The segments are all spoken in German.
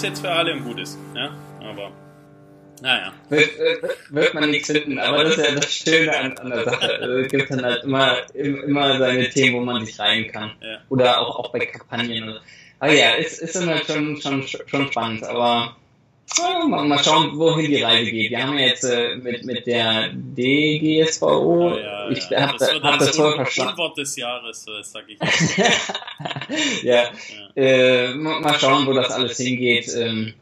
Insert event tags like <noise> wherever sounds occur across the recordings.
gilt's jetzt für alle und gut ist. Ja, aber naja. wird, wird, wird man nichts finden, aber das ist ja das Schöne an, an der Sache. Es gibt dann halt immer, immer seine Themen, wo man sich rein kann. Ja. Oder auch, auch bei Kampagnen. Aber ja, ist, ist dann halt schon, schon, schon spannend, aber mal, schauen, wohin die Reise geht. Wir haben ja jetzt äh, mit, mit der DGSVO, Oh, ja, ich ja. habe das wird hab dann das so voll verstanden. Unwort des Jahres, äh, sag ich. <laughs> ja, äh, mal schauen, wo das alles hingeht. Ähm,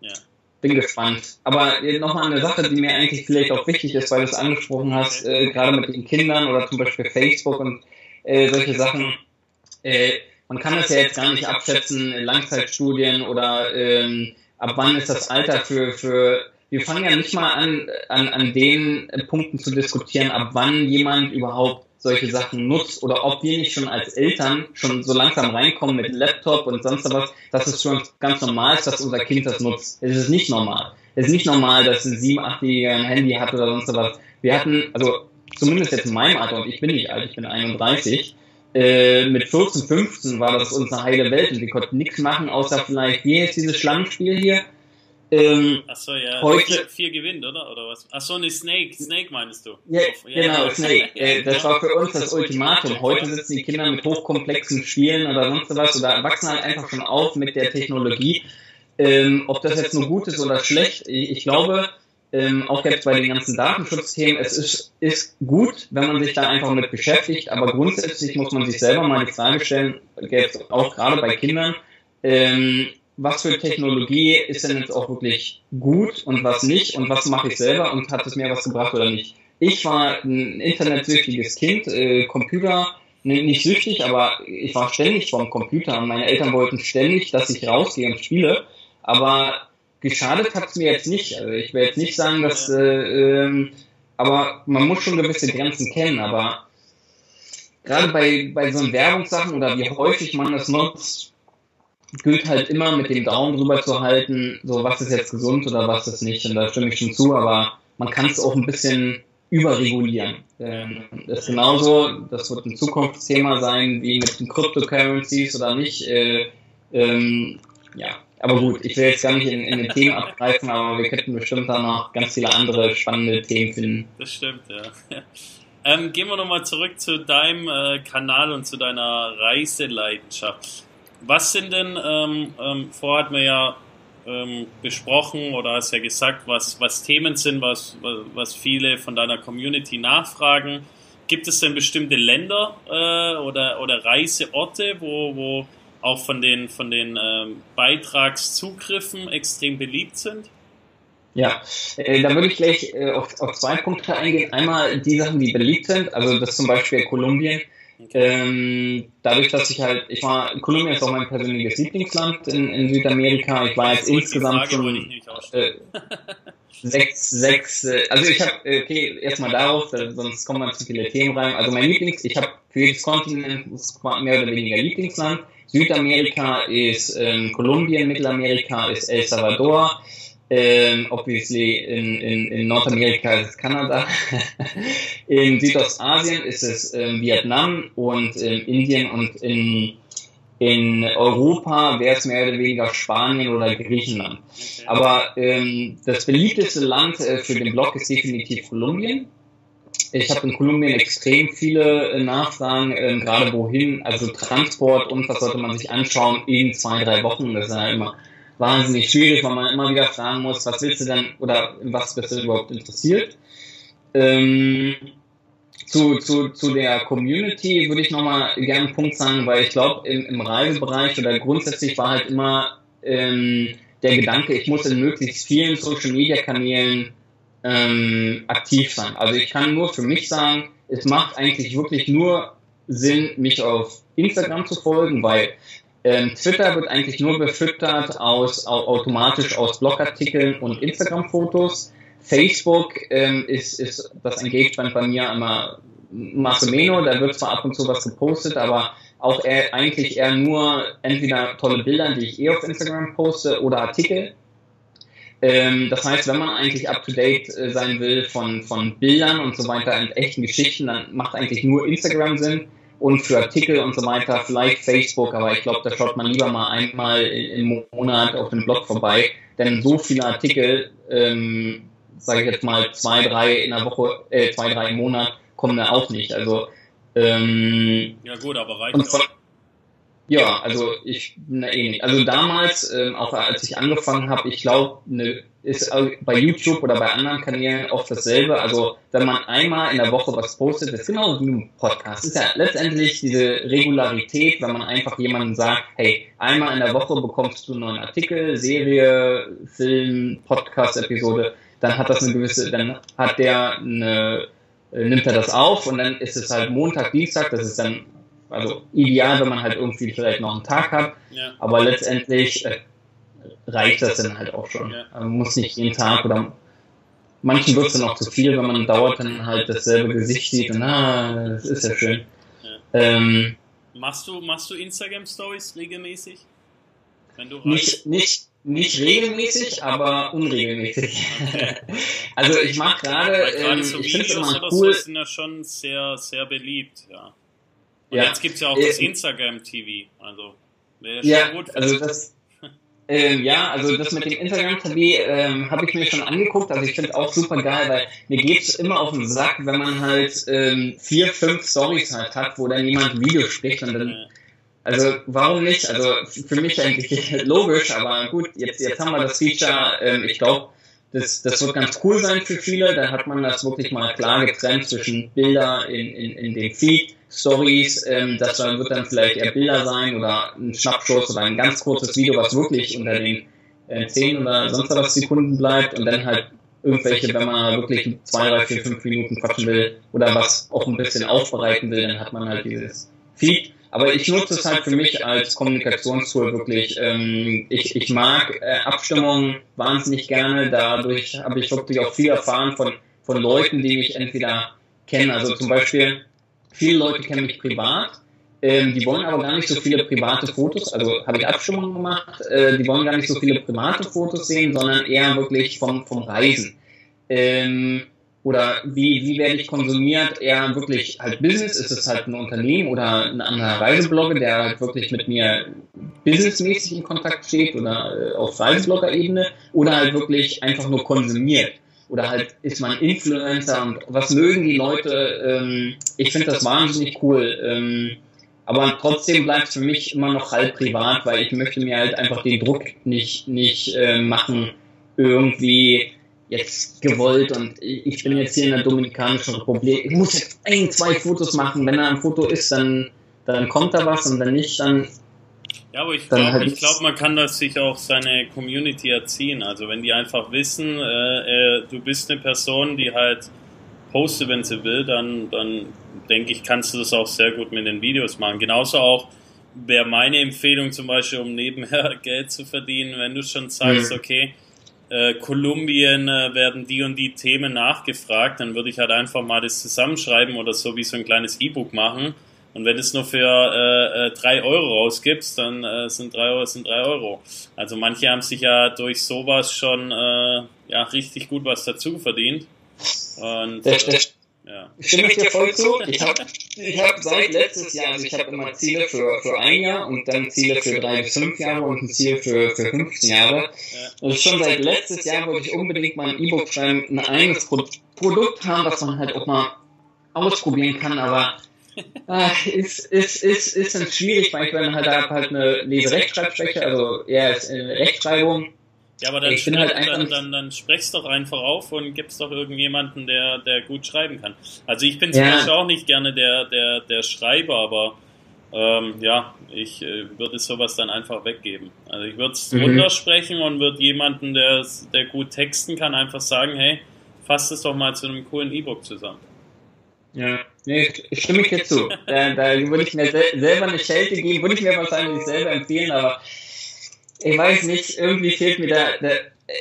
Ja. bin gespannt. Aber äh, nochmal eine Sache, die mir eigentlich vielleicht auch wichtig ist, weil du es angesprochen hast, äh, gerade mit den Kindern oder zum Beispiel Facebook und äh, solche Sachen. Äh, man kann das ja jetzt gar nicht abschätzen, in Langzeitstudien oder ähm, ab wann ist das Alter für, für wir fangen ja nicht mal an, an, an den Punkten zu diskutieren, ab wann jemand überhaupt solche Sachen nutzt oder ob wir nicht schon als Eltern schon so langsam reinkommen mit Laptop und sonst was, dass es schon ganz normal ist, dass unser Kind das nutzt. Es ist nicht normal. Es ist nicht normal, dass ein 7-, 8-Jähriger ein Handy hat oder sonst was. Wir hatten, also zumindest jetzt in meinem Alter, und ich bin nicht alt, ich bin 31, äh, mit 14, 15 war das unsere heile Welt und wir konnten nichts machen, außer vielleicht, wie heißt dieses Schlangenspiel hier? Ähm, Achso, ja. Heute- vier, gewinnt, oder? Oder was? Achso, ne, Snake. Snake meinst du? Ja, Auf- genau, Snake. <laughs> Äh, das war für uns das Ultimatum. Heute sitzen die Kinder mit hochkomplexen Spielen oder sonst was oder wachsen halt einfach schon auf mit der Technologie. Ähm, ob das jetzt nur gut ist oder schlecht, ich, ich glaube, ähm, auch jetzt bei den ganzen Datenschutzthemen, es ist, ist gut, wenn man sich da einfach mit beschäftigt, aber grundsätzlich muss man sich selber mal die Frage stellen, jetzt auch gerade bei Kindern, ähm, was für Technologie ist denn jetzt auch wirklich gut und was nicht und was mache ich selber und hat es mir was gebracht oder nicht. Ich war ein internetsüchtiges Kind, äh, Computer, ne, nicht süchtig, aber ich war ständig vorm Computer und meine Eltern wollten ständig, dass ich rausgehe und spiele, aber geschadet hat es mir jetzt nicht. Also ich will jetzt nicht sagen, dass, äh, ähm, aber man muss schon gewisse Grenzen kennen, aber gerade bei, bei so Werbungssachen oder wie häufig man das nutzt, gilt halt immer mit dem Daumen drüber zu halten, so was ist jetzt gesund oder was ist nicht. Und da stimme ich schon zu, aber man kann es auch ein bisschen überregulieren. Ähm, das ist genauso, das wird ein Zukunftsthema sein, wie mit den Cryptocurrencies oder nicht. Äh, ähm, ja, aber gut, ich will jetzt gar nicht in, in den Themen abgreifen, aber wir könnten bestimmt da noch ganz viele andere spannende Themen finden. Das stimmt, ja. <laughs> Ähm, gehen wir nochmal zurück zu deinem äh, Kanal und zu deiner Reiseleidenschaft. Was sind denn, ähm, ähm, vorher hat man ja ähm, besprochen oder hast ja gesagt, was, was Themen sind, was, was viele von deiner Community nachfragen. Gibt es denn bestimmte Länder äh, oder, oder Reiseorte, wo, wo auch von den, von den ähm, Beitragszugriffen extrem beliebt sind? Ja, äh, da würde ich gleich äh, auf, auf zwei Punkte eingehen. Einmal die Sachen, die beliebt sind, also das zum Beispiel Kolumbien. Ähm, dadurch, dass ich halt, ich war, Kolumbien ist auch mein persönliches Lieblingsland in, in Südamerika. Ich war jetzt insgesamt schon äh, sechs, sechs, äh, also ich habe, okay, erstmal darauf, äh, sonst kommen dann zu viele Themen rein. Also mein Lieblings, ich habe für jedes Kontinent mehr oder weniger Lieblingsland. Südamerika ist ähm, Kolumbien, Mittelamerika ist El Salvador, ähm, obviously in, in, in Nordamerika ist es Kanada, <laughs> in Südostasien ist es ähm, Vietnam und in Indien und in, in Europa wäre es mehr oder weniger Spanien oder Griechenland. Aber ähm, das beliebteste Land äh, für den Blog ist definitiv Kolumbien. Ich habe in Kolumbien extrem viele äh, Nachfragen, ähm, gerade wohin, also Transport und was sollte man sich anschauen in zwei, drei Wochen. Das ist ja immer wahnsinnig schwierig, weil man immer wieder fragen muss, was willst du denn oder was bist du überhaupt interessiert. Ähm, zu, zu, zu der Community würde ich nochmal gerne einen Punkt sagen, weil ich glaube, im, im Reisebereich oder grundsätzlich war halt immer ähm, der Gedanke, ich muss in möglichst vielen Social Media Kanälen ähm, aktiv sein. Also ich kann nur für mich sagen, es macht eigentlich wirklich nur Sinn, mich auf Instagram zu folgen, weil ähm, Twitter wird eigentlich nur befüttert aus au automatisch aus Blogartikeln und Instagram-Fotos. Facebook ähm, ist, ist das Engagement bei mir immer Massimeno, da wird zwar ab und zu was gepostet, aber auch eher, eigentlich eher nur entweder tolle Bilder, die ich eh auf Instagram poste, oder Artikel. Ähm, das heißt, wenn man eigentlich up-to-date äh, sein will von, von Bildern und so weiter und echten Geschichten, dann macht eigentlich nur Instagram Sinn und für Artikel und so weiter vielleicht Facebook, aber ich glaube, da schaut man lieber mal einmal im Monat auf dem Blog vorbei, denn so viele Artikel, ähm, sage ich jetzt mal zwei, drei in der Woche, äh, zwei, drei im Monat, kommen da auch nicht. Also ähm, ja gut, aber reicht und von, ja, also ich na, ähnlich. Also damals, ähm, auch als ich angefangen habe, ich glaube, ne, ist bei YouTube oder bei anderen Kanälen oft dasselbe. Also wenn man einmal in der Woche was postet, ist genau wie ein Podcast. Ist ja letztendlich diese Regularität, wenn man einfach jemandem sagt, hey, einmal in der Woche bekommst du einen neuen Artikel, Serie, Film, Podcast-Episode, dann hat das eine gewisse, dann hat der eine, nimmt er das auf und dann ist es halt Montag, Dienstag, das ist dann also ideal, wenn man halt irgendwie vielleicht noch einen Tag hat, ja. aber letztendlich äh, reicht das dann halt auch schon. Ja. Man muss nicht jeden Tag oder manchen wird es dann auch zu viel, wenn man dauert dann halt dasselbe Gesicht sieht und ah, das ist ja schön. Ja. Ähm, machst du, machst du Instagram Stories regelmäßig? Wenn du nicht, nicht, nicht regelmäßig, aber unregelmäßig. <laughs> Okay. also ich mache gerade, ähm, so ich finde es immer cool. So sind ja schon sehr, sehr beliebt, ja. Und ja. jetzt gibt es ja auch das äh, Instagram TV. Also wäre ja, schon gut. Also das, ähm, ja, also das mit dem Instagram TV ähm, habe ich mir schon angeguckt. Also ich finde auch super geil, weil mir geht es immer auf den Sack, wenn man halt ähm, vier, fünf Stories halt hat, wo dann jemand ein Video spricht und dann. Also warum nicht? Also für mich eigentlich <laughs> logisch, aber gut, jetzt, jetzt haben wir das Feature, ähm, ich glaube, das, das wird ganz cool sein für viele. Da hat man das wirklich mal klar getrennt zwischen Bilder in, in, in dem Feed Stories, ähm, das dann wird dann vielleicht eher Bilder sein oder ein Schnappschuss oder ein ganz kurzes Video, was wirklich unter den äh, 10 oder sonst was Sekunden bleibt und dann halt irgendwelche, wenn man wirklich zwei, drei, vier, fünf Minuten quatschen will oder was auch ein bisschen aufbereiten will, dann hat man halt dieses Feed. Aber ich nutze es halt für mich als Kommunikationstool wirklich. Ähm, ich, ich mag äh, Abstimmungen wahnsinnig gerne. Dadurch habe ich wirklich auch viel erfahren von, von Leuten, die mich entweder kennen. Also zum Beispiel Viele Leute kennen mich privat. Ähm, die wollen aber gar nicht so viele private Fotos, also habe ich Abstimmungen gemacht, äh, die wollen gar nicht so viele private Fotos sehen, sondern eher wirklich vom, vom Reisen. Ähm, oder wie, wie werde ich konsumiert? Eher wirklich halt Business, ist es halt ein Unternehmen oder ein anderer Reiseblogger, der halt wirklich mit mir businessmäßig in Kontakt steht oder äh, auf Reiseblogger-Ebene oder halt wirklich einfach nur konsumiert oder halt ist man Influencer und was mögen die Leute? Ähm, ich finde das wahnsinnig cool. Ähm, aber trotzdem bleibt es für mich immer noch halb privat, weil ich möchte mir halt einfach den Druck nicht, nicht äh, machen, irgendwie jetzt gewollt und ich bin jetzt hier in der Dominikanischen Republik, ich muss jetzt ein, zwei Fotos machen, wenn da ein Foto ist, dann, dann kommt da was und wenn nicht, dann ja, aber ich glaube, halt glaub, man kann das sich auch seine Community erziehen. Also wenn die einfach wissen, äh, äh, du bist eine Person, die halt postet, wenn sie will, dann, dann denke ich, kannst du das auch sehr gut mit den Videos machen. Genauso auch wäre meine Empfehlung zum Beispiel, um nebenher <laughs> Geld zu verdienen, wenn du schon sagst, mhm. okay, äh, Kolumbien äh, werden die und die Themen nachgefragt, dann würde ich halt einfach mal das zusammenschreiben oder so wie so ein kleines E-Book machen und wenn du es nur für äh, äh, drei Euro rausgibst, dann äh, sind drei Euro sind drei Euro. Also manche haben sich ja durch sowas schon äh, ja richtig gut was dazu verdient. Und das, das, ja. Stimme ich dir voll zu. Ich habe ich hab seit letztes Jahr, also ich habe immer Ziele für, für ein Jahr und dann Ziele für drei bis fünf Jahre und ein Ziel für, für 15 Jahre. Ja. Und schon seit letztes Jahr wollte ich unbedingt mal ein E-Book schreiben, ein eigenes Pro Produkt haben, was man halt auch mal ausprobieren kann, aber Ach, ist, ist, ist, ist dann schwierig, weil ich dann halt, halt eine Leserechtschreibschwäche, also eher ist eine Rechtschreibung. Ja, aber dann, ich bin halt einfach dann, dann, dann sprech's doch einfach auf und gib's doch irgendjemanden, der, der gut schreiben kann. Also ich bin zum ja. Beispiel auch nicht gerne der, der, der Schreiber, aber ähm, ja, ich äh, würde sowas dann einfach weggeben. Also ich würde es mhm. runtersprechen und würde jemanden, der, der gut texten kann, einfach sagen, hey, fass es doch mal zu einem coolen E-Book zusammen. Ja, nee, stimme ich dir zu. Da, da würde ich mir selber eine Schelte geben, würde ich mir wahrscheinlich selber empfehlen, aber ich weiß nicht, irgendwie fehlt mir da, da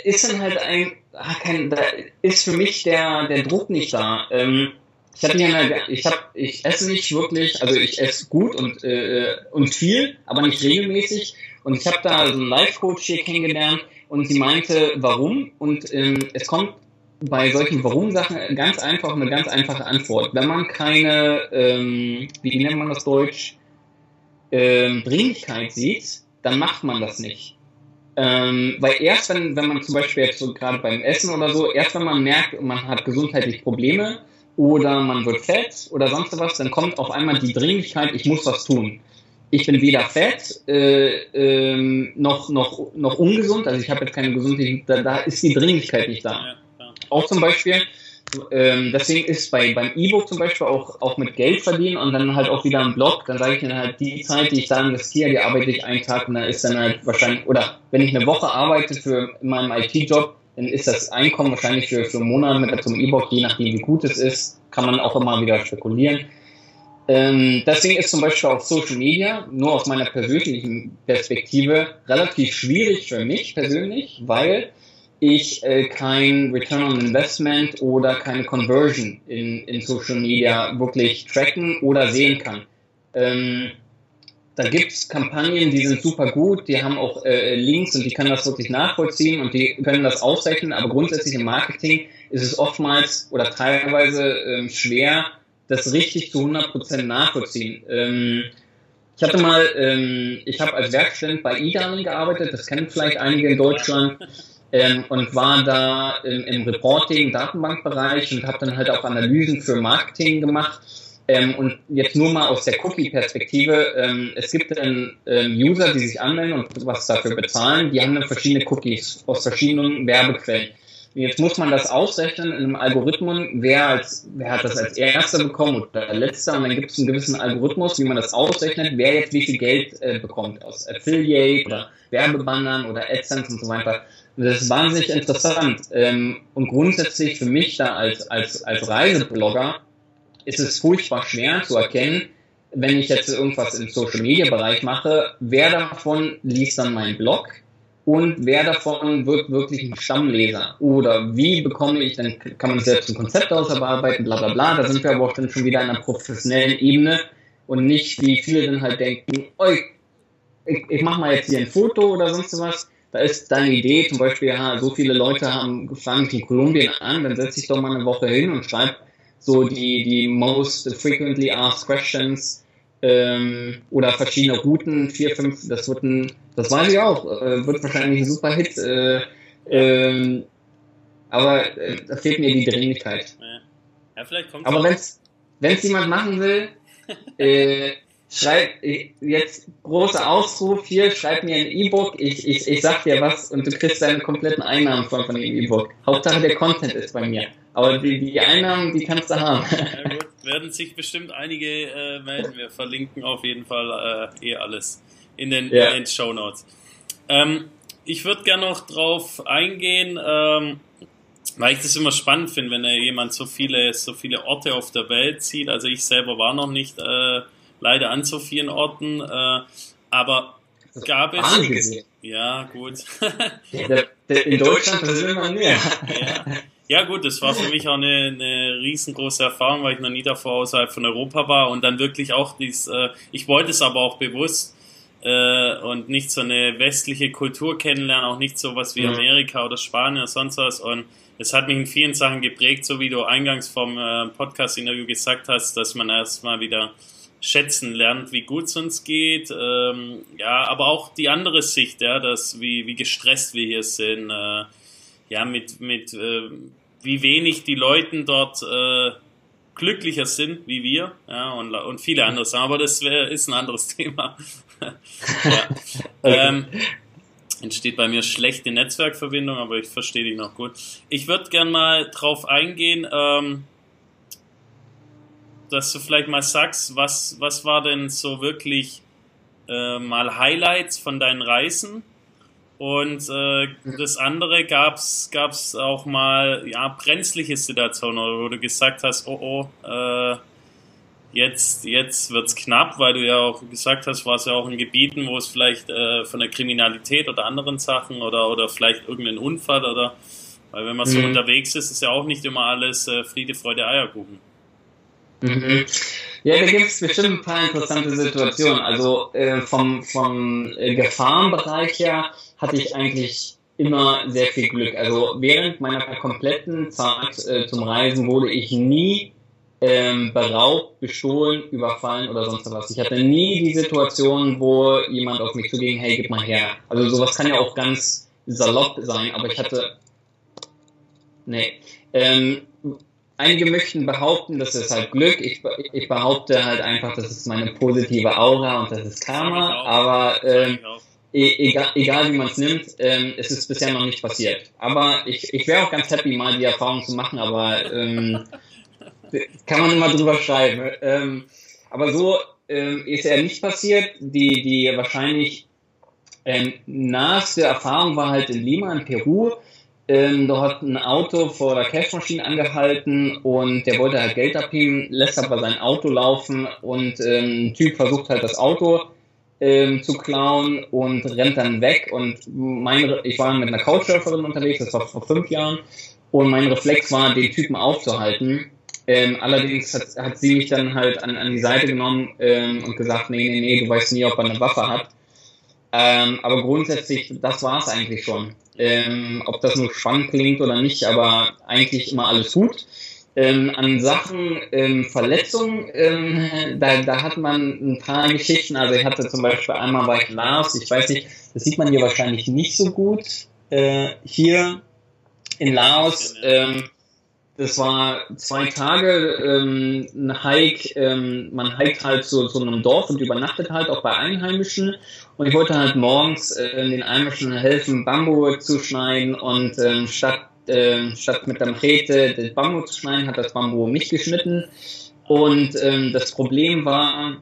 ist dann halt ein, ach, kein, da ist für mich der, der Druck nicht da. Ähm, ich ja eine, ich hab, ich esse nicht wirklich, also ich esse gut und äh, und viel, aber nicht regelmäßig. Und ich habe da so einen Life-Coach hier kennengelernt und sie meinte, warum? Und ähm, es kommt bei solchen Warum-Sachen ganz einfach eine ganz einfache Antwort. Wenn man keine, ähm, wie nennt man das Deutsch, ähm, Dringlichkeit sieht, dann macht man das nicht. Ähm, weil erst wenn, wenn man zum Beispiel jetzt so gerade beim Essen oder so, erst wenn man merkt, man hat gesundheitliche Probleme oder man wird fett oder sonst was, dann kommt auf einmal die Dringlichkeit, ich muss was tun. Ich bin weder fett äh, ähm, noch, noch, noch ungesund, also ich habe jetzt keine gesundheitliche, da, da ist die Dringlichkeit nicht da. Auch zum Beispiel, ähm, deswegen ist bei, beim E-Book zum Beispiel auch, auch mit Geld verdienen und dann halt auch wieder ein Blog, dann sage ich mir halt, die Zeit, die ich da investiere, die arbeite ich einen Tag und dann ist dann halt wahrscheinlich, oder wenn ich eine Woche arbeite für in meinem IT-Job, dann ist das Einkommen wahrscheinlich für, für einen Monat mit zum E-Book, je nachdem wie gut es ist, kann man auch immer wieder spekulieren. Ähm, deswegen ist zum Beispiel auf Social Media, nur aus meiner persönlichen Perspektive, relativ schwierig für mich persönlich, weil ich äh, kein Return on Investment oder keine Conversion in, in Social Media wirklich tracken oder sehen kann. Ähm, da gibt's Kampagnen, die sind super gut, die haben auch äh, Links und die können das wirklich nachvollziehen und die können das ausrechnen, aber grundsätzlich im Marketing ist es oftmals oder teilweise ähm, schwer, das richtig zu 100% nachvollziehen. Ähm, ich hatte mal, ähm, ich habe als Werkstudent bei eDarling gearbeitet, das kennen vielleicht einige in Deutschland ähm, und war da im, im Reporting, Datenbankbereich und habe dann halt auch Analysen für Marketing gemacht. Ähm, und jetzt nur mal aus der Cookie-Perspektive, ähm, es gibt dann ähm, User, die sich anmelden und was dafür bezahlen, die haben dann verschiedene Cookies aus verschiedenen Werbequellen. Und jetzt muss man das ausrechnen in einem Algorithmus, wer, als, wer hat das als Erster bekommen oder Letzter und dann gibt es einen gewissen Algorithmus, wie man das ausrechnet, wer jetzt wie viel Geld äh, bekommt aus Affiliate oder Werbebannern oder AdSense und so weiter. Das ist wahnsinnig interessant. Ähm, und grundsätzlich für mich da als, als, als Reiseblogger ist es furchtbar schwer zu erkennen, wenn ich jetzt irgendwas im Social Media Bereich mache, wer davon liest dann meinen Blog? Und wer davon wird wirklich ein Stammleser? Oder wie bekomme ich, dann kann man selbst ein Konzept ausarbeiten, bla bla bla, da sind wir aber auch dann schon wieder an einer professionellen Ebene und nicht wie viele dann halt denken, oi, ich, ich mache mal jetzt hier ein Foto oder sonst was da ist deine Idee zum Beispiel, ja, so viele Leute haben fangen in Kolumbien an, dann setze ich doch mal eine Woche hin und schreibe so die, die most frequently asked questions ähm, oder verschiedene Routen, vier, fünf, das wird ein, das weiß ich auch, äh, wird wahrscheinlich ein super Hit, äh, ähm, aber äh, da fehlt mir die Dringlichkeit. Ja, vielleicht kommt aber wenn es jemand machen <laughs> will, äh, schreib jetzt großer Ausruf hier, schreib mir ein E-Book, ich, ich, ich sag dir was und du kriegst deine kompletten Einnahmen von, von dem E-Book. Hauptsache der Content ist bei mir. Aber die, die Einnahmen, die kannst du haben. Ja, gut. Werden sich bestimmt einige äh, melden. Wir verlinken auf jeden Fall äh, eh alles in den, ja. in den Show Notes. Ähm, ich würde gerne noch drauf eingehen, ähm, weil ich das immer spannend finde, wenn jemand so viele, so viele Orte auf der Welt sieht. Also ich selber war noch nicht äh, leider an so vielen Orten. Äh, aber gab es. Ja, gut. <laughs> in Deutschland das ist immer mehr. Ja. ja, gut, das war für mich auch eine, eine riesengroße Erfahrung, weil ich noch nie davor außerhalb von Europa war und dann wirklich auch dies, äh, ich wollte es aber auch bewusst äh, und nicht so eine westliche Kultur kennenlernen, auch nicht so was wie mhm. Amerika oder Spanien oder sonst was und es hat mich in vielen Sachen geprägt, so wie du eingangs vom äh, Podcast-Interview gesagt hast, dass man erstmal wieder schätzen lernt, wie gut es uns geht. Ähm, ja, aber auch die andere Sicht, ja, dass wie, wie gestresst wir hier sind, äh, ja, mit, mit äh, wie wenig die Leute dort äh, glücklicher sind wie wir, ja, und, und viele andere Sachen. Aber das wär, ist ein anderes <laughs> Thema. ähm, entsteht bei mir schlechte Netzwerkverbindung, aber ich verstehe dich noch gut. Ich würde gern mal drauf eingehen, ähm, dass du vielleicht mal sagst, was, was war denn so wirklich äh, mal Highlights von deinen Reisen? Und äh, das andere gab's gab's auch mal ja brenzliche Situationen, wo du gesagt hast, oh oh, äh, jetzt jetzt wird's knapp, weil du ja auch gesagt hast, warst ja auch in Gebieten, wo es vielleicht äh, von der Kriminalität oder anderen Sachen oder oder vielleicht irgendein Unfall oder weil wenn man so mhm. unterwegs ist, ist ja auch nicht immer alles äh, Friede, Freude, Eierkuchen. Mhm. Ja, da gibt es bestimmt ein paar interessante Situationen. Also äh, vom, vom äh, Gefahrenbereich her hatte ich eigentlich immer sehr viel Glück. Also während meiner kompletten Zeit äh, zum Reisen wurde ich nie ähm, beraubt, bestohlen, überfallen oder sonst was. Ich hatte nie die Situation, wo jemand auf mich zuging, hey, gib mal her. Also sowas kann ja auch ganz salopp sein, aber ich hatte, nee, ähm, einige möchten behaupten, das ist halt Glück. Ich, ich behaupte halt einfach, das ist meine positive Aura und das ist Karma, aber ähm, e, egal, egal wie man es nimmt, ähm, es ist bisher noch nicht passiert. Aber ich, ich wäre auch ganz happy, mal die Erfahrung zu machen, aber ähm, kann man immer drüber schreiben. Ähm, aber so ähm, ist er nicht passiert. Die, die wahrscheinlich ähm, naheste Erfahrung war halt in Lima, in Peru. Ähm, da hat ein Auto vor der Cashmaschine angehalten und der wollte halt Geld abheben, lässt aber sein Auto laufen und ähm, ein Typ versucht halt das Auto ähm, zu klauen und rennt dann weg und mein, ich war mit einer Couchsurferin unterwegs, das war vor fünf Jahren und mein Reflex war, den Typen aufzuhalten ähm, allerdings hat, hat sie mich dann halt an, an die Seite genommen ähm, und gesagt, nee, nee, nee, du weißt nie, ob er eine Waffe hat. Ähm, aber grundsätzlich, das war es eigentlich schon. Ähm, ob das nur spannend klingt oder nicht, aber eigentlich immer alles gut. Ähm, an Sachen ähm, Verletzungen, ähm, da, da hat man ein paar Geschichten. Also ich hatte zum Beispiel einmal bei Lars, ich weiß nicht, das sieht man hier wahrscheinlich nicht so gut. Äh, hier in Laos, ähm, das war zwei Tage ähm, ein Hike. Ähm, man hiked halt zu so einem Dorf und übernachtet halt auch bei Einheimischen. Und ich wollte halt morgens äh, den Einheimischen helfen, Bambu zu schneiden. Und ähm, statt, äh, statt mit der Machete das Bambu zu schneiden, hat das Bambu mich geschnitten. Und ähm, das Problem war,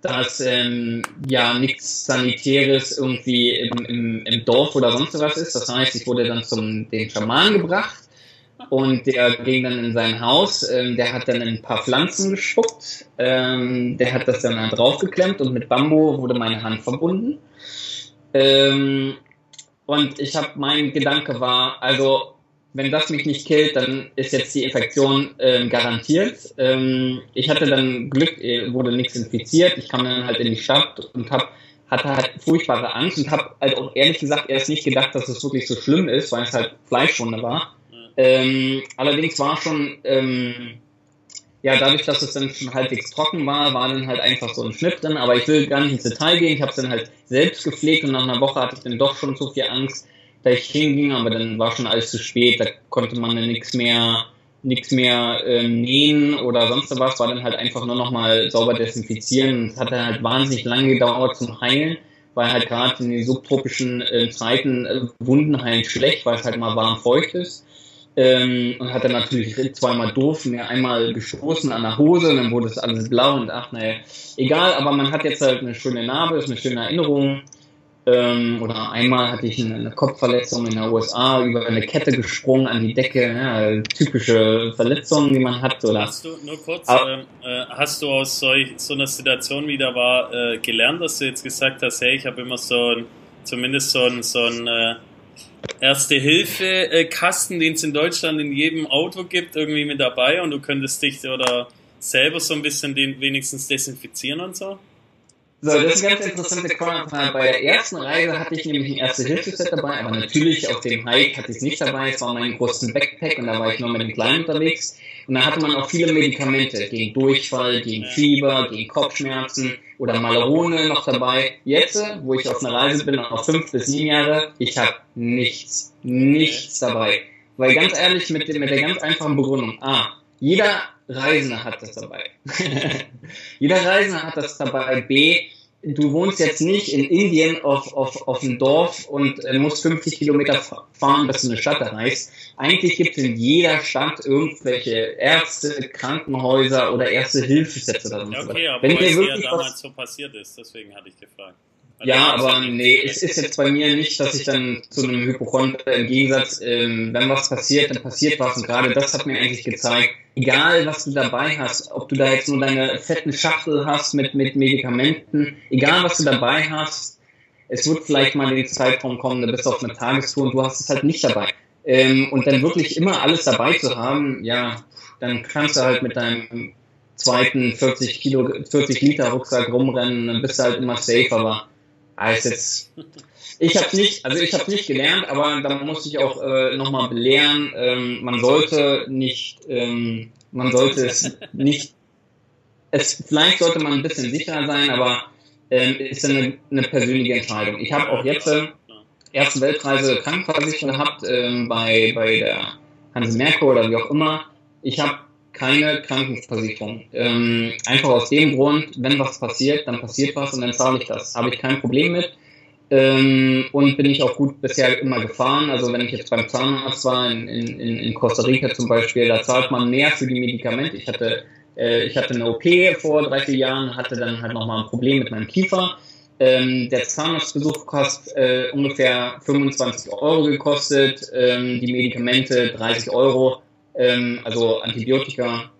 dass ähm, ja nichts Sanitäres irgendwie im, im, im Dorf oder sonst was ist. Das heißt, ich wurde dann zum den Schaman gebracht und der ging dann in sein Haus, ähm, der hat dann ein paar Pflanzen gespuckt, ähm, der hat das dann da draufgeklemmt und mit Bambu wurde meine Hand verbunden. Ähm, und ich habe, mein Gedanke war, also wenn das mich nicht killt, dann ist jetzt die Infektion ähm, garantiert. Ähm, ich hatte dann Glück, äh, wurde nichts infiziert. Ich kam dann halt in die Stadt und hab, hatte halt furchtbare Angst und habe halt auch ehrlich gesagt erst nicht gedacht, dass es wirklich so schlimm ist, weil es halt Fleischwunde war. Ähm, allerdings war schon, ähm, ja, dadurch, dass es dann schon halbwegs trocken war, war dann halt einfach so ein Schnitt drin. Aber ich will gar nicht ins Detail gehen. Ich habe es dann halt selbst gepflegt und nach einer Woche hatte ich dann doch schon so viel Angst, da ich hinging. Aber dann war schon alles zu spät. Da konnte man dann nichts mehr, nichts mehr äh, nähen oder sonst was. War dann halt einfach nur noch mal sauber desinfizieren. Es hat dann halt wahnsinnig lange gedauert zum Heilen weil halt gerade in den subtropischen äh, Zeiten äh, Wunden heilen schlecht, weil es halt mal warm feucht ist. Ähm, und hat dann natürlich zweimal doof mir einmal gestoßen an der Hose und dann wurde es alles blau und ach naja, egal, aber man hat jetzt halt eine schöne Narbe, ist eine schöne Erinnerung. Ähm, oder einmal hatte ich eine, eine, Kopfverletzung in der USA über eine Kette gesprungen an die Decke, ja, typische Verletzungen, die man hat. Oder hast du nur kurz, äh, äh, hast du aus solch, so einer Situation wie da war äh, gelernt, dass du jetzt gesagt hast, hey, ich habe immer so ein, zumindest so ein, so ein äh, Erste-Hilfe-Kasten, den es in Deutschland in jedem Auto gibt, irgendwie mit dabei und du könntest dich oder selber so ein bisschen den wenigstens desinfizieren und so? So, das ist ein ganz interessanter Kommentar. Bei der ersten Reise hatte ich nämlich ein Erste-Hilfe-Set dabei, aber natürlich auf dem Hike hatte ich es nicht dabei. Es war mein großen Backpack und da war ich nur mit dem Kleinen unterwegs. Und da hatte man auch viele Medikamente gegen Durchfall, gegen Fieber, gegen Kopfschmerzen oder Malerone noch dabei. Jetzt, wo ich auf einer Reise bin, noch fünf bis sieben Jahre, ich habe nichts, nichts dabei. Weil ganz ehrlich, mit, mit der ganz einfachen Begründung, A, jeder Reisende hat das dabei. <laughs> jeder Reisende hat das dabei. B, du wohnst jetzt nicht in Indien auf, auf, auf einem Dorf und äh, musst 50 Kilometer fahren, bis du eine Stadt erreichst. Eigentlich gibt es in jeder Stadt irgendwelche Ärzte, Krankenhäuser oder erste Hilfesätze oder so. Ja, okay, aber Wenn dir wirklich ja damals was, so passiert ist, deswegen hatte ich gefragt. Ja, aber nee, es ist jetzt bei mir nicht, dass ich dann zu einem Hypochonder im Gegensatz, ähm, wenn was passiert, dann passiert was. Und gerade das hat mir eigentlich gezeigt, egal was du dabei hast, ob du da jetzt nur deine fetten Schachtel hast mit, mit Medikamenten, egal was du dabei hast, es wird vielleicht mal in den Zeitraum kommen, da bist du auf einer Tagestour und du hast es halt nicht dabei. Ähm, und dann wirklich immer alles dabei zu haben, ja, dann kannst du halt mit deinem zweiten 40 Kilo, 40 Liter Rucksack rumrennen, dann bist du halt immer safe, aber als jetzt, ich habe nicht, also ich habe nicht gelernt, aber da muss ich auch äh, nochmal belehren, ähm, man sollte nicht, ähm, man sollte es nicht, es, vielleicht sollte man ein bisschen sicherer sein, aber ähm, ist eine, eine persönliche Entscheidung. Ich habe auch jetzt äh, erste Weltreise Krankenversicherung gehabt ähm, bei, bei der Hanse Merkur oder wie auch immer. Ich habe keine Krankenversicherung. Ähm, einfach aus dem Grund, wenn was passiert, dann passiert was und dann zahle ich das. Habe ich kein Problem mit. Ähm, und bin ich auch gut bisher immer gefahren. Also wenn ich jetzt beim Zahnarzt war in, in, in Costa Rica zum Beispiel, da zahlt man mehr für die Medikamente. Ich hatte, äh, ich hatte eine OP vor drei, vier Jahren, hatte dann halt nochmal ein Problem mit meinem Kiefer. Ähm, der Zahnarztbesuch kostet äh, ungefähr 25 Euro gekostet, ähm, die Medikamente 30 Euro ähm, also Antibiotika.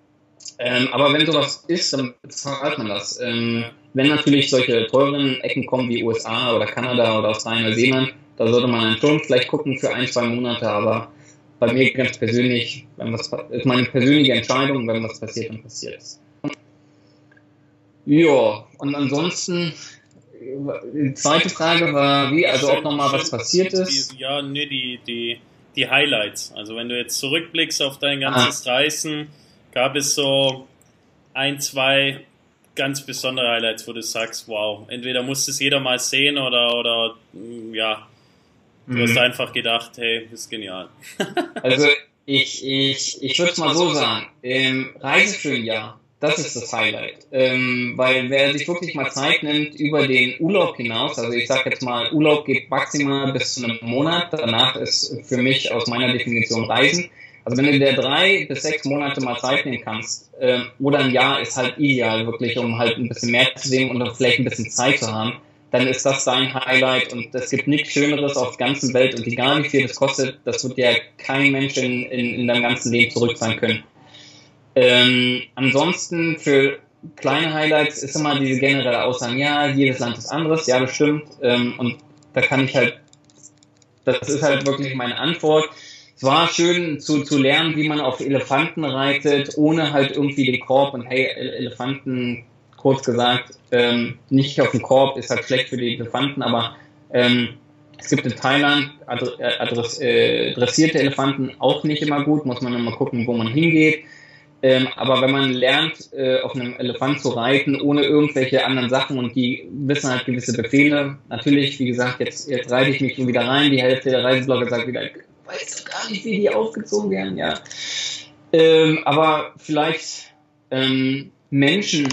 Ähm, aber wenn sowas ist, dann bezahlt man das. Ähm, wenn natürlich solche teuren Ecken kommen wie USA oder Kanada oder Australien oder Neuseeland, da sollte man dann schon vielleicht gucken für ein, zwei Monate, aber bei mir ganz persönlich, wenn was ist meine persönliche Entscheidung, wenn was passiert, dann passiert es. Ja, und ansonsten, die zweite Frage war, wie, also ob nochmal was passiert ist. Ja, nee, die, die, die Highlights. Also wenn du jetzt zurückblickst auf dein ganzes ah. Reisen, gab es so ein, zwei ganz besondere Highlights, wo du sagst, wow, entweder muss es jeder mal sehen oder, oder mm, ja, du mhm. hast einfach gedacht, hey, ist genial. <laughs> also ich, ich, ich würde es mal so sagen, im Reise für ein Jahr das ist das Highlight. Ähm, weil wer sich wirklich mal Zeit nimmt über den Urlaub hinaus, also ich sage jetzt mal, Urlaub geht maximal bis zu einem Monat, danach ist für mich aus meiner Definition Reisen. Also wenn du dir drei bis sechs Monate mal Zeit nehmen kannst, äh, oder ein Jahr ist halt ideal wirklich, um halt ein bisschen mehr zu sehen und vielleicht ein bisschen Zeit zu haben, dann ist das dein Highlight und es gibt nichts Schöneres auf der ganzen Welt und egal wie viel das kostet, das wird ja kein Mensch in, in, in deinem ganzen Leben zurück sein können. Ähm, ansonsten für kleine Highlights ist immer diese generelle Aussage, ja, jedes Land ist anderes, ja, bestimmt. Ähm, und da kann ich halt, das ist halt wirklich meine Antwort. Es war schön zu, zu lernen, wie man auf Elefanten reitet, ohne halt irgendwie den Korb und hey, Elefanten, kurz gesagt, ähm, nicht auf den Korb ist halt schlecht für die Elefanten, aber ähm, es gibt in Thailand äh, adress, äh, dressierte Elefanten auch nicht immer gut, muss man immer gucken, wo man hingeht. Ähm, aber wenn man lernt, äh, auf einem Elefant zu reiten, ohne irgendwelche anderen Sachen und die wissen halt gewisse Befehle, natürlich, wie gesagt, jetzt, jetzt reite ich mich schon wieder rein, die Hälfte der Reiseblogger sagt wieder, weißt du gar nicht, wie die aufgezogen werden, ja. Ähm, aber vielleicht ähm, Menschen,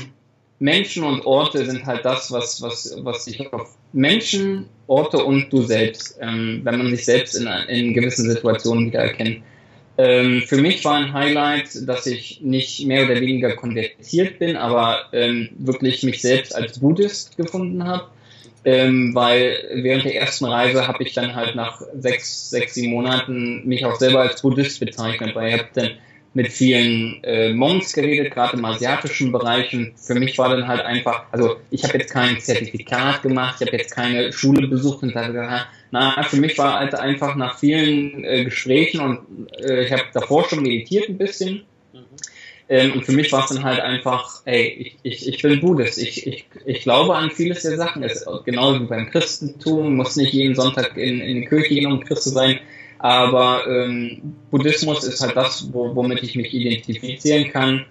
Menschen und Orte sind halt das, was, was, was ich auf Menschen, Orte und du selbst, ähm, wenn man sich selbst in, in gewissen Situationen wieder erkennt. Ähm, für mich war ein Highlight, dass ich nicht mehr oder weniger konvertiert bin, aber ähm, wirklich mich selbst als Buddhist gefunden habe. Ähm, weil während der ersten Reise habe ich dann halt nach sechs, sechs, sieben Monaten mich auch selber als Buddhist bezeichnet, weil ich habe dann mit vielen äh, Monks geredet, gerade im asiatischen Bereich. Und für mich war dann halt einfach, also ich habe jetzt kein Zertifikat gemacht, ich habe jetzt keine Schule besucht und habe gesagt, na, für mich war halt einfach nach vielen äh, Gesprächen und äh, ich habe davor schon meditiert ein bisschen. Ähm, und für mich war es dann halt einfach, ey, ich, ich, ich bin Buddhist, ich, ich, ich glaube an vieles der Sachen. Es, genauso wie beim Christentum, muss nicht jeden Sonntag in, in die Kirche gehen, um Christ zu sein. Aber ähm, Buddhismus ist halt das, wo, womit ich mich identifizieren kann.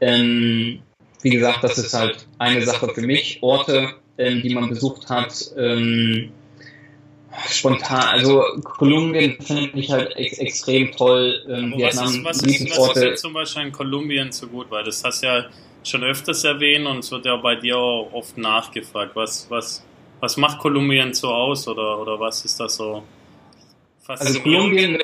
Ähm, wie gesagt, das ist halt eine Sache für mich. Orte, ähm, die man besucht hat, ähm, spontan, also Kolumbien finde ich halt ex extrem toll. Ähm, Vietnam, was ist, was, ist, was ist jetzt zum Beispiel in Kolumbien so gut? Weil das hast ja schon öfters erwähnt und es wird ja bei dir auch oft nachgefragt. Was, was, was macht Kolumbien so aus oder, oder was ist da so also Kolumbien,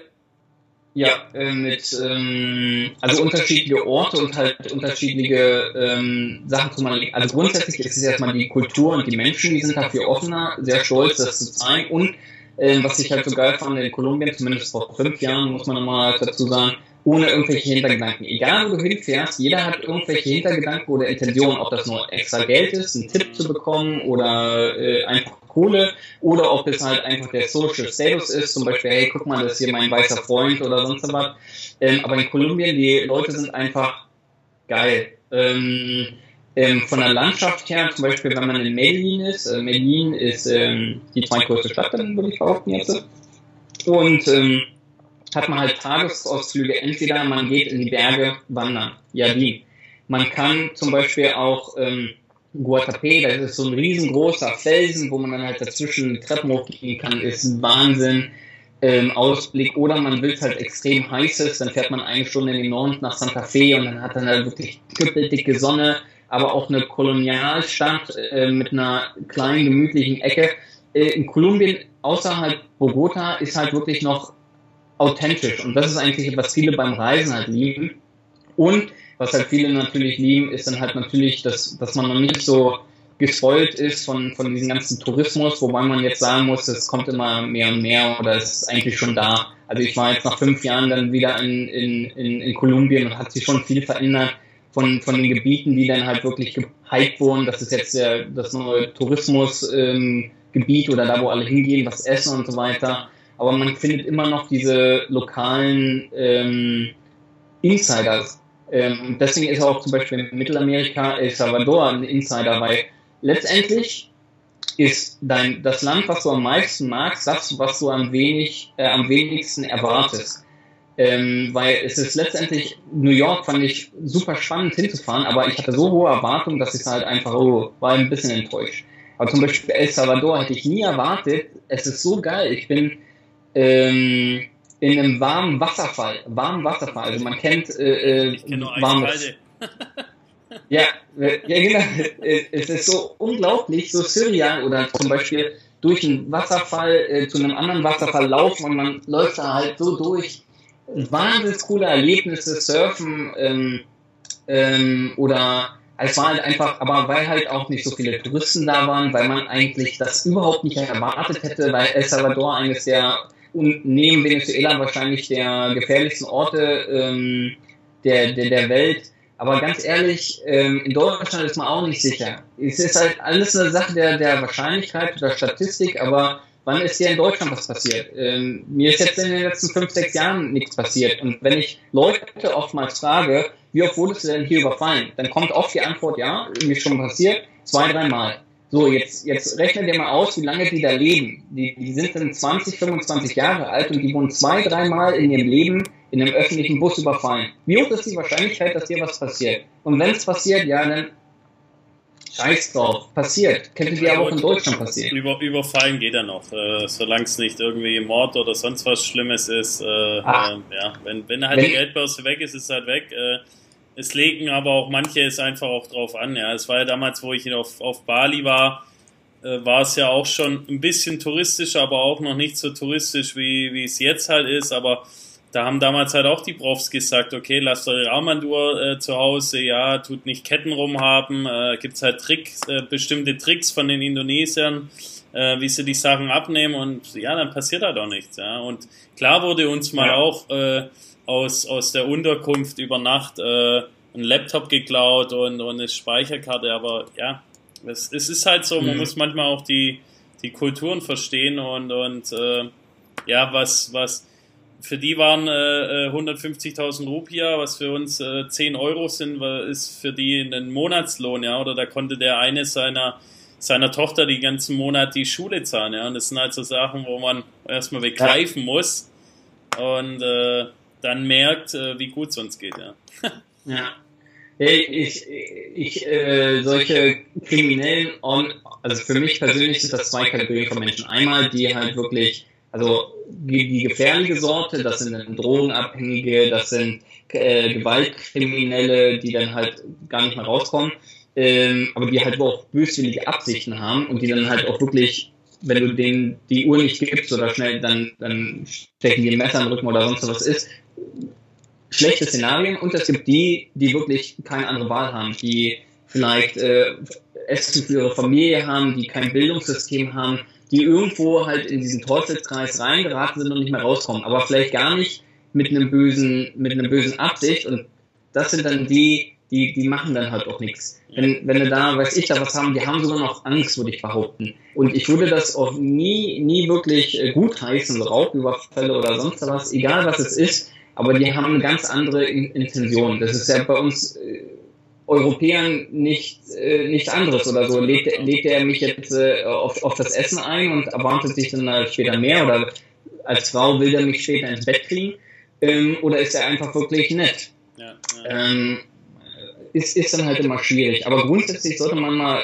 ja, äh, mit ähm, also unterschiedliche Orte und halt unterschiedliche ähm, Sachen zu man. Also grundsätzlich ist es erstmal die Kultur und die Menschen, die sind dafür offener, sehr stolz, das zu zeigen. Und äh, was ich halt so geil fand in Kolumbien, zumindest vor fünf Jahren, muss man nochmal dazu sagen, ohne irgendwelche Hintergedanken. Egal wo du hinfährst, jeder hat irgendwelche Hintergedanken oder Intentionen, ob das nur extra Geld ist, einen Tipp zu bekommen oder äh, einfach Kohle oder ob es halt einfach der Social Status ist, zum Beispiel, hey, guck mal, das ist hier mein weißer Freund oder sonst was. Ähm, aber in Kolumbien, die Leute sind einfach geil. Ähm, ähm, von der Landschaft her, zum Beispiel, wenn man in Medellin ist, äh, Medellin ist ähm, die zweitgrößte Stadt, dann würde ich behaupten jetzt. Und ähm, hat man halt Tagesausflüge. Entweder man geht in die Berge wandern, ja wie. Man kann zum Beispiel auch ähm, Guatapé, das ist so ein riesengroßer Felsen, wo man dann halt dazwischen Treppen hochgehen kann, ist Wahnsinn. Ähm, Ausblick oder man will es halt extrem heißes, dann fährt man eine Stunde in den Norden nach Santa Fe und dann hat dann halt wirklich dicke Sonne, aber auch eine Kolonialstadt äh, mit einer kleinen gemütlichen Ecke. Äh, in Kolumbien außerhalb Bogota ist halt wirklich noch authentisch und das ist eigentlich, was viele beim Reisen halt lieben. Und was halt viele natürlich lieben, ist dann halt natürlich, dass, dass man noch nicht so gespoilt ist von, von diesem ganzen Tourismus, wobei man jetzt sagen muss, es kommt immer mehr und mehr oder es ist eigentlich schon da. Also ich war jetzt nach fünf Jahren dann wieder in, in, in, in Kolumbien und hat sich schon viel verändert von, von den Gebieten, die dann halt wirklich gehypt wurden. Das ist jetzt der, das neue Tourismusgebiet ähm, oder da, wo alle hingehen, was essen und so weiter. Aber man findet immer noch diese lokalen ähm, Insiders. Ähm, deswegen ist auch zum Beispiel in Mittelamerika El Salvador ein Insider, weil letztendlich ist dein, das Land, was du am meisten magst, das, was du am, wenig, äh, am wenigsten erwartest. Ähm, weil es ist letztendlich, New York fand ich super spannend hinzufahren, aber ich hatte so hohe Erwartungen, dass ich halt einfach, oh, war ein bisschen enttäuscht. Aber zum Beispiel El Salvador hätte ich nie erwartet, es ist so geil, ich bin ähm, in einem warmen Wasserfall, warmen Wasserfall, also man kennt äh, äh, warmes, Ja, äh, ja, genau. Es ist so unglaublich, so surreal oder zum Beispiel durch einen Wasserfall äh, zu einem anderen Wasserfall laufen und man läuft da halt so durch. Wahnsinnig coole Erlebnisse, Surfen ähm, ähm, oder es war halt einfach, aber weil halt auch nicht so viele Touristen da waren, weil man eigentlich das überhaupt nicht erwartet hätte, weil El Salvador eines der neben Venezuela wahrscheinlich der gefährlichsten Orte ähm, der, der, der Welt aber ganz ehrlich, ähm, in Deutschland ist man auch nicht sicher. Es ist halt alles eine Sache der, der Wahrscheinlichkeit oder Statistik, aber wann ist hier in Deutschland was passiert? Ähm, mir ist jetzt in den letzten fünf, sechs Jahren nichts passiert. Und wenn ich Leute oftmals frage, wie oft wurdest du denn hier überfallen? Dann kommt oft die Antwort, ja, irgendwie schon passiert, zwei, dreimal. So, jetzt, jetzt rechne dir mal aus, wie lange die da leben. Die, die sind dann 20, 25 Jahre alt und die wurden zwei, dreimal in ihrem Leben in einem öffentlichen Bus überfallen. Wie hoch ist die Wahrscheinlichkeit, dass dir was passiert? Und wenn es passiert, ja, dann scheiß drauf. Passiert. Könnte dir aber auch in Deutschland passieren. Über, überfallen geht er noch, äh, solange es nicht irgendwie Mord oder sonst was Schlimmes ist. Äh, äh, ja, wenn, wenn halt wenn, die Geldbörse weg ist, ist es halt weg. Äh, es legen aber auch manche es einfach auch drauf an. Ja, es war ja damals, wo ich auf, auf Bali war, äh, war es ja auch schon ein bisschen touristisch, aber auch noch nicht so touristisch, wie, wie es jetzt halt ist. Aber da haben damals halt auch die Profs gesagt, okay, lasst eure Armbanduhr äh, zu Hause, ja, tut nicht Ketten rumhaben, äh, gibt's halt Tricks, äh, bestimmte Tricks von den Indonesiern, äh, wie sie die Sachen abnehmen und ja, dann passiert halt auch nichts, ja. Und klar wurde uns mal ja. auch äh, aus, aus der Unterkunft über Nacht äh, ein Laptop geklaut und, und eine Speicherkarte, aber ja, es, es ist halt so, man mhm. muss manchmal auch die, die Kulturen verstehen und, und äh, ja, was, was für die waren äh, 150.000 äh, Rupia, was für uns äh, 10 Euro sind, ist für die ein Monatslohn, ja, oder da konnte der eine seiner seiner Tochter die ganzen Monat die Schule zahlen, ja, und das sind halt so Sachen, wo man erstmal begreifen muss und äh, dann merkt, äh, wie gut es uns geht, ja. <laughs> ja. Ich, ich, äh, solche Kriminellen, on, also für mich persönlich sind das zwei Kategorien von Menschen. Einmal, die halt wirklich, also die, die gefährliche Sorte, das sind dann Drogenabhängige, das sind äh, Gewaltkriminelle, die dann halt gar nicht mehr rauskommen, ähm, aber die halt auch böswillige Absichten haben und die dann halt auch wirklich wenn du denen die Uhr nicht gibst oder schnell, dann, dann stecken die ein Messer im Rücken oder sonst was ist, schlechte Szenarien und es gibt die, die wirklich keine andere Wahl haben, die vielleicht äh, Essen für ihre Familie haben, die kein Bildungssystem haben, die irgendwo halt in diesen Teufelskreis reingeraten sind und nicht mehr rauskommen, aber vielleicht gar nicht mit einem bösen, mit einem bösen Absicht und das sind dann die, die, die machen dann halt auch nichts. Wenn, wenn du da, weiß ich, da was haben, die haben sogar noch Angst, würde ich behaupten. Und ich würde das auch nie, nie wirklich äh, gutheißen, so Raubüberfälle oder sonst was, egal was es ist, aber die haben eine ganz andere Intention. Das ist ja bei uns, äh, Europäern nicht, äh, nichts anderes oder so. Lädt, lädt er mich jetzt äh, auf, auf das Essen ein und erwartet sich dann halt später mehr oder als Frau will er mich später ins Bett kriegen? Ähm, oder ist er einfach wirklich nett? Ja, ja. Ähm, ist, ist dann halt immer schwierig. Aber grundsätzlich sollte man mal,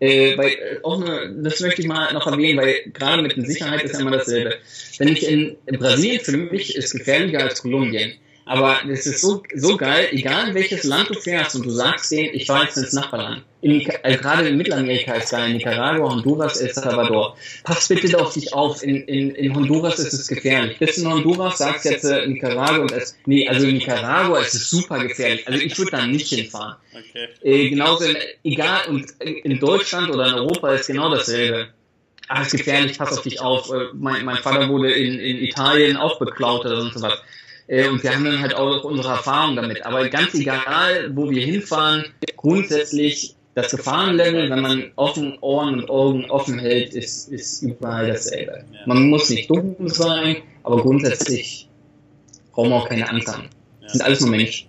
äh, weil, äh, auch eine, das möchte ich mal noch erwähnen, weil gerade mit der Sicherheit ist ja immer dasselbe. Wenn ich in, in Brasilien, für mich ist gefährlicher als Kolumbien. Aber es ist so, so geil, egal in welches Land du fährst und du sagst denen, ich fahre jetzt ins Nachbarland. In, also gerade in Mittelamerika ist geil, Nicaragua, Honduras, El Salvador. Pass bitte auf dich auf, in, in, in Honduras ist es gefährlich. Bist du in Honduras, sagst jetzt äh, Nicaragua und es, nee, also in Nicaragua ist es super gefährlich. Also ich würde da nicht hinfahren. Okay. Äh, genauso, in, egal, und in Deutschland oder in Europa ist genau dasselbe. Ah, ist gefährlich, pass auf dich auf. Äh, mein, mein Vater wurde in, in Italien auch beklaut oder so was. Äh, und wir haben dann halt auch unsere Erfahrung damit. Aber ganz egal, wo wir hinfahren, grundsätzlich das Gefahrenlevel, wenn man offen Ohren und Augen offen hält, ist, ist überall dasselbe. Man muss nicht dumm sein, aber grundsätzlich brauchen wir auch keine Angst haben. Das sind alles nur Menschen.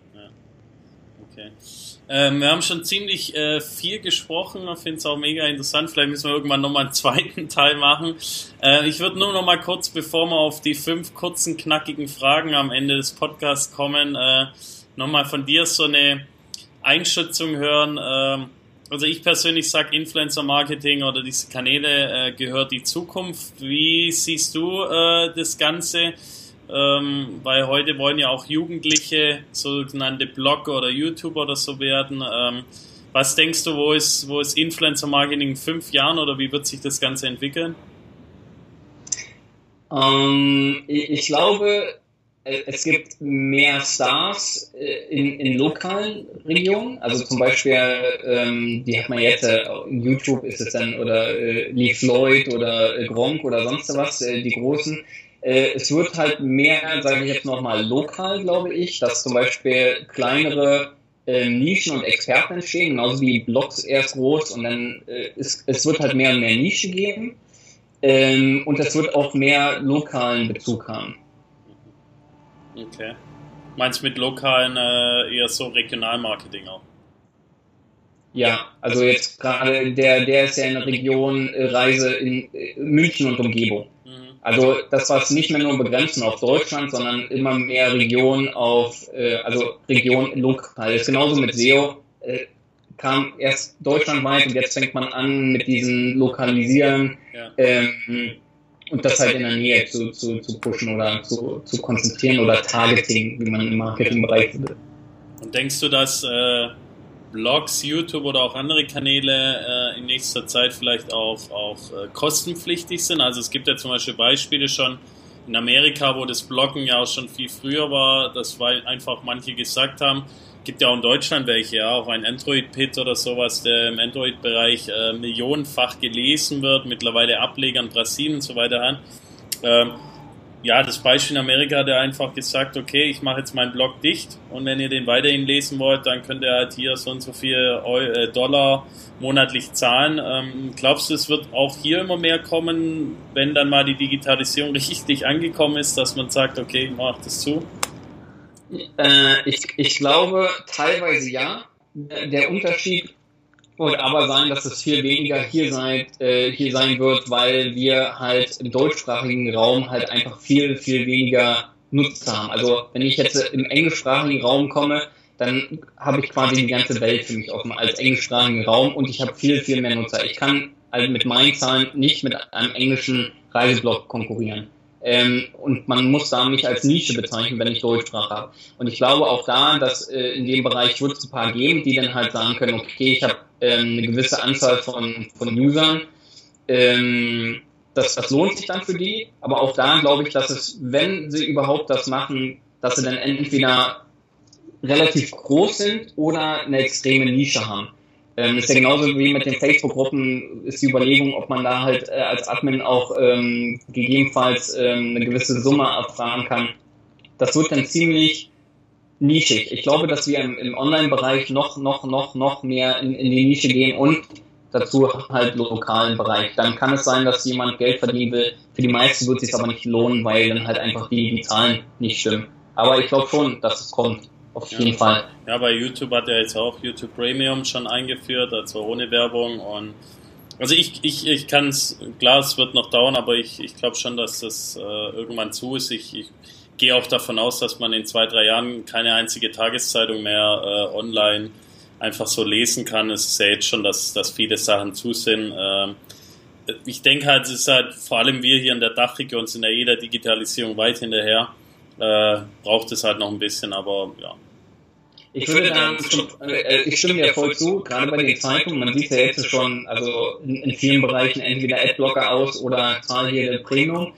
Ähm, wir haben schon ziemlich äh, viel gesprochen. Ich finde es auch mega interessant. Vielleicht müssen wir irgendwann nochmal einen <laughs> zweiten Teil machen. Äh, ich würde nur nochmal kurz, bevor wir auf die fünf kurzen, knackigen Fragen am Ende des Podcasts kommen, äh, nochmal von dir so eine Einschätzung hören. Ähm, also ich persönlich sage, Influencer Marketing oder diese Kanäle äh, gehört die Zukunft. Wie siehst du äh, das Ganze? Ähm, weil heute wollen ja auch Jugendliche sogenannte Blogger oder YouTuber oder so werden. Ähm, was denkst du, wo ist, wo ist Influencer Marketing in fünf Jahren oder wie wird sich das Ganze entwickeln? Ähm, ich, ich, glaube, es gibt mehr Stars äh, in, in lokalen Regionen. Also zum Beispiel, ähm, die hat man jetzt, äh, YouTube ist es dann, oder äh, Lee Floyd oder äh, Gronk oder sonst was, äh, die großen. Äh, es wird halt mehr, sage ich jetzt nochmal, lokal, glaube ich, dass zum Beispiel kleinere äh, Nischen und Experten entstehen, genauso wie Blogs erst groß und dann äh, es, es wird halt mehr und mehr Nische geben ähm, und es wird auch mehr lokalen Bezug haben. Okay. Meinst du mit lokalen äh, eher so Regionalmarketing auch? Ja, also jetzt gerade der, der ist ja in der Region äh, Reise in äh, München und Umgebung. Also das war es nicht mehr nur begrenzen auf Deutschland, sondern immer mehr Region auf, äh, also Region lokal. Das ist genauso mit SEO. Äh, kam erst deutschlandweit und jetzt fängt man an mit diesen Lokalisieren ja. ähm, und das halt in der Nähe zu, zu, zu pushen oder zu, zu konzentrieren oder Targeting, wie man im Marketingbereich würde. Und denkst du, dass äh, Blogs, YouTube oder auch andere Kanäle äh, in nächster Zeit vielleicht auch, auch äh, kostenpflichtig sind. Also es gibt ja zum Beispiel Beispiele schon in Amerika, wo das Bloggen ja auch schon viel früher war, das weil einfach manche gesagt haben, gibt ja auch in Deutschland welche, ja, auch ein Android-Pit oder sowas, der im Android-Bereich äh, millionenfach gelesen wird, mittlerweile Ableger in Brasilien und so weiter hat. Ähm, ja, das Beispiel in Amerika hat er einfach gesagt, okay, ich mache jetzt meinen Blog dicht und wenn ihr den weiterhin lesen wollt, dann könnt ihr halt hier so und so viel äh, Dollar monatlich zahlen. Ähm, glaubst du, es wird auch hier immer mehr kommen, wenn dann mal die Digitalisierung <laughs> richtig angekommen ist, dass man sagt, okay, ich mache das zu? Äh, ich, ich glaube teilweise ja. Der Unterschied wird aber sein, dass es viel weniger hier sein, äh, hier sein wird, weil wir halt im deutschsprachigen Raum halt einfach viel, viel weniger Nutzer haben. Also wenn ich jetzt im englischsprachigen Raum komme, dann habe ich quasi die ganze Welt für mich offen als englischsprachigen Raum und ich habe viel, viel mehr Nutzer. Ich kann also mit meinen Zahlen nicht mit einem englischen Reiseblog konkurrieren. Ähm, und man muss da mich als Nische bezeichnen, wenn ich Deutschsprache habe. Und ich glaube auch da, dass äh, in dem Bereich wird es ein paar geben, die dann halt sagen können, okay, ich habe ähm, eine gewisse Anzahl von, von Usern. Ähm, das, das lohnt sich dann für die, aber auch da glaube ich, dass es, wenn sie überhaupt das machen, dass sie dann entweder relativ groß sind oder eine extreme Nische haben. Ähm, ist ja genauso wie mit den Facebook-Gruppen, ist die Überlegung, ob man da halt äh, als Admin auch ähm, gegebenenfalls ähm, eine gewisse Summe erfahren kann. Das wird dann ziemlich nischig. Ich glaube, dass wir im, im Online-Bereich noch, noch, noch, noch mehr in, in die Nische gehen und dazu halt lokalen Bereich. Dann kann es sein, dass jemand Geld verdienen will. Für die meisten wird es sich aber nicht lohnen, weil dann halt einfach die, die Zahlen nicht stimmen. Aber ich glaube schon, dass es kommt. Auf jeden Fall. Ja, bei YouTube hat er jetzt auch YouTube Premium schon eingeführt, also ohne Werbung und also ich, ich, ich kann es, klar, es wird noch dauern, aber ich, ich glaube schon, dass das äh, irgendwann zu ist. Ich, ich gehe auch davon aus, dass man in zwei, drei Jahren keine einzige Tageszeitung mehr äh, online einfach so lesen kann. Es ist ja jetzt schon, dass, dass viele Sachen zu sind. Ähm, ich denke halt, es ist halt, vor allem wir hier in der Dachregion sind ja jeder Digitalisierung weit hinterher. Äh, braucht es halt noch ein bisschen, aber ja. Ich würde dann, äh, ich stimme dir voll zu, gerade bei den Zeitungen, man sieht ja jetzt schon, also in, in vielen Bereichen entweder Adblocker aus oder zahlreiche Premium.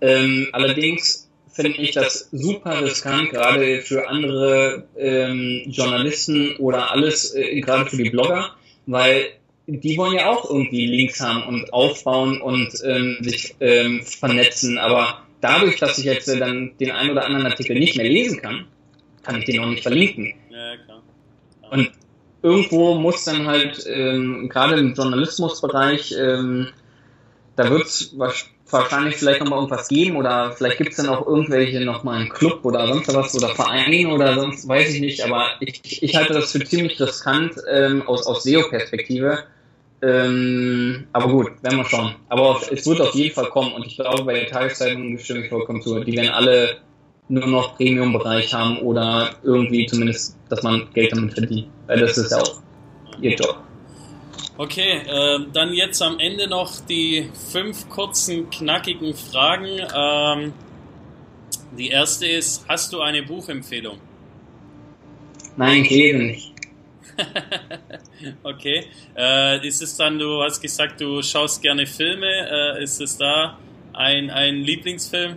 Ja. Ähm, allerdings finde ich das super riskant, gerade für andere ähm, Journalisten oder alles, äh, gerade für die Blogger, weil die wollen ja auch irgendwie Links haben und aufbauen und ähm, sich ähm, vernetzen. Aber dadurch, dass ich jetzt äh, dann den einen oder anderen Artikel nicht mehr lesen kann, kann ich den auch nicht verlinken. Ja, klar. Und irgendwo muss dann halt, ähm, gerade im Journalismusbereich, ähm, da wird es wahrscheinlich vielleicht nochmal irgendwas geben oder vielleicht gibt es dann auch irgendwelche nochmal einen Club oder sonst was oder Verein oder sonst weiß ich nicht, aber ich, ich halte das für ziemlich riskant ähm, aus, aus SEO-Perspektive, ähm, aber gut, werden wir schauen. Aber es wird auf jeden Fall kommen und ich glaube, bei den Tageszeitungen stimme ich vollkommen zu. Die werden alle nur noch Premium-Bereich haben oder irgendwie zumindest, dass man Geld damit verdient. Weil das ist ja auch ihr Job. Okay, äh, dann jetzt am Ende noch die fünf kurzen, knackigen Fragen. Ähm, die erste ist, hast du eine Buchempfehlung? Nein, ich lese nicht. Okay. Äh, ist es dann, du hast gesagt, du schaust gerne Filme. Äh, ist es da ein, ein Lieblingsfilm?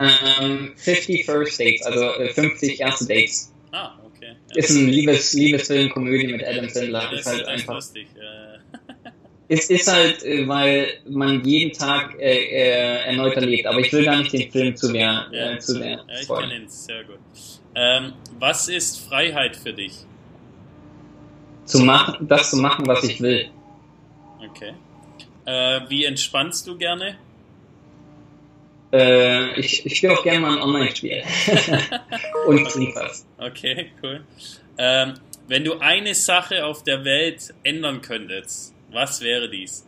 Ähm, 50 First Dates, also 50 äh, erste Dates. Ah, okay. Ja. Ist ein Liebes, Liebesfilm, Komödie mit Adam Sandler. Das ist halt einfach. Lustig. Es ist halt, äh, weil man jeden Tag äh, äh, erneut erlebt, aber ich will gar nicht den Film zu sehr, ja, äh, zu sehr ja, ich kenne ihn sehr gut. Ähm, was ist Freiheit für dich? Zu machen, das zu machen, was ich will. Okay. Äh, wie entspannst du gerne? Äh, ich, ich spiele auch gerne mal ein Online-Spiel. <laughs> Und Sleepers. Okay, cool. Ähm, wenn du eine Sache auf der Welt ändern könntest, was wäre dies?